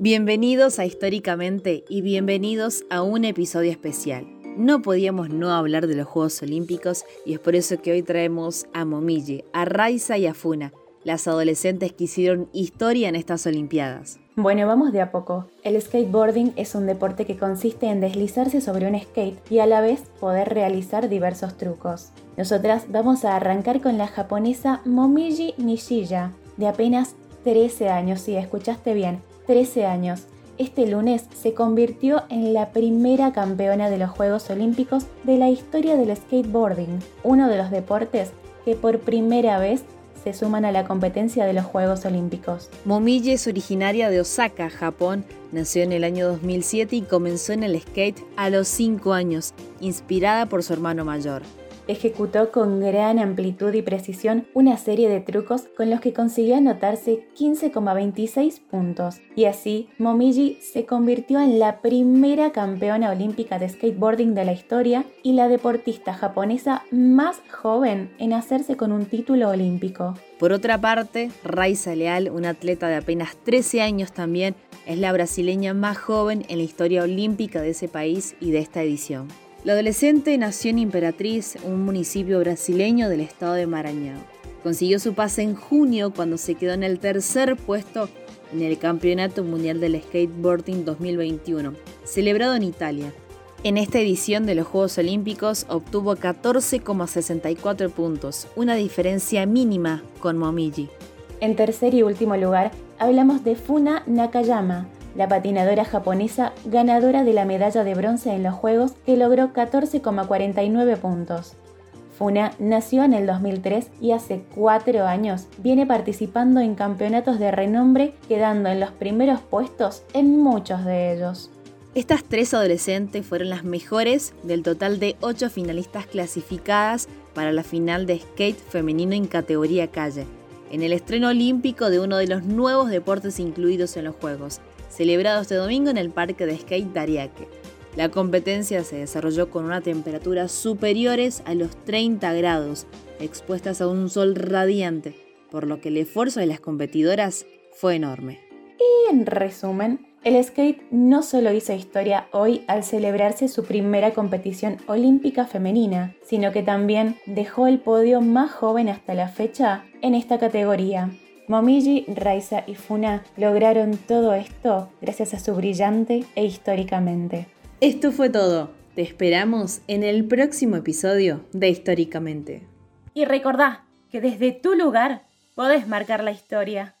Bienvenidos a Históricamente y bienvenidos a un episodio especial. No podíamos no hablar de los Juegos Olímpicos y es por eso que hoy traemos a Momiji, a Raiza y a Funa, las adolescentes que hicieron historia en estas Olimpiadas. Bueno, vamos de a poco. El skateboarding es un deporte que consiste en deslizarse sobre un skate y a la vez poder realizar diversos trucos. Nosotras vamos a arrancar con la japonesa Momiji Nishiya, de apenas 13 años, sí, escuchaste bien, 13 años. Este lunes se convirtió en la primera campeona de los Juegos Olímpicos de la historia del skateboarding, uno de los deportes que por primera vez se suman a la competencia de los Juegos Olímpicos. Momiji es originaria de Osaka, Japón. Nació en el año 2007 y comenzó en el skate a los 5 años, inspirada por su hermano mayor ejecutó con gran amplitud y precisión una serie de trucos con los que consiguió anotarse 15,26 puntos. Y así, Momiji se convirtió en la primera campeona olímpica de skateboarding de la historia y la deportista japonesa más joven en hacerse con un título olímpico. Por otra parte, Raiza Leal, una atleta de apenas 13 años también, es la brasileña más joven en la historia olímpica de ese país y de esta edición. La adolescente nació en Imperatriz, un municipio brasileño del estado de Maranhão. Consiguió su pase en junio cuando se quedó en el tercer puesto en el Campeonato Mundial del Skateboarding 2021, celebrado en Italia. En esta edición de los Juegos Olímpicos obtuvo 14,64 puntos, una diferencia mínima con Momiji. En tercer y último lugar, hablamos de Funa Nakayama, la patinadora japonesa ganadora de la medalla de bronce en los Juegos que logró 14,49 puntos. Funa nació en el 2003 y hace cuatro años viene participando en campeonatos de renombre, quedando en los primeros puestos en muchos de ellos. Estas tres adolescentes fueron las mejores del total de ocho finalistas clasificadas para la final de skate femenino en categoría calle, en el estreno olímpico de uno de los nuevos deportes incluidos en los Juegos, celebrado este domingo en el Parque de Skate Dariaque. La competencia se desarrolló con una temperatura superiores a los 30 grados, expuestas a un sol radiante, por lo que el esfuerzo de las competidoras fue enorme. Y en resumen, el skate no solo hizo historia hoy al celebrarse su primera competición olímpica femenina, sino que también dejó el podio más joven hasta la fecha en esta categoría. Momiji, Raiza y Funa lograron todo esto gracias a su brillante e históricamente. Esto fue todo. Te esperamos en el próximo episodio de Históricamente. Y recordá que desde tu lugar podés marcar la historia.